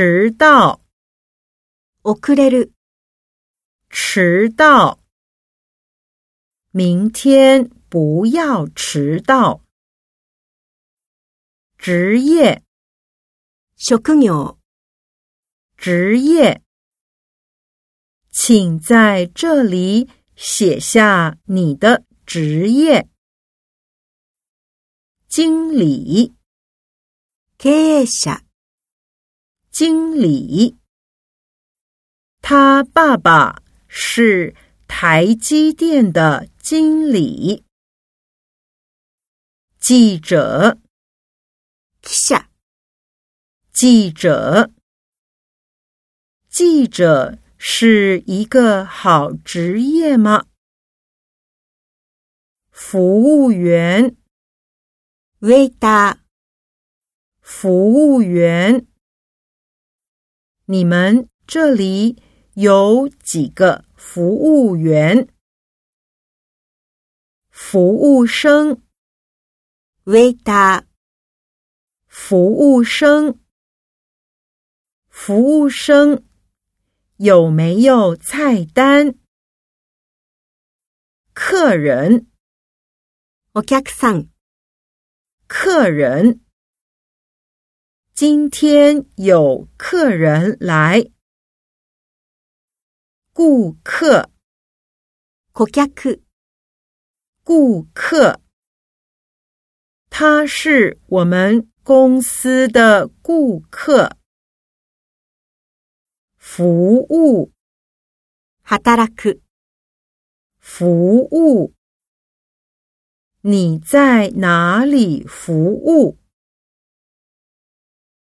迟到，遅れる。迟到，明天不要迟到。职业，職業。职业，请在这里写下你的职业。经理，経理。经理。他爸爸是台积电的经理。记者，記者、记者，记者是一个好职业吗？服务员，ウェイター、服务员， 你们这里有几个服务员？服务生，ウェイター、服务生，服务生有没有菜单？客人，お客さん、客人， 今天有客人来，顾客，顾客，他是我们公司的顾客，服务，働く，服务，你在哪里服务？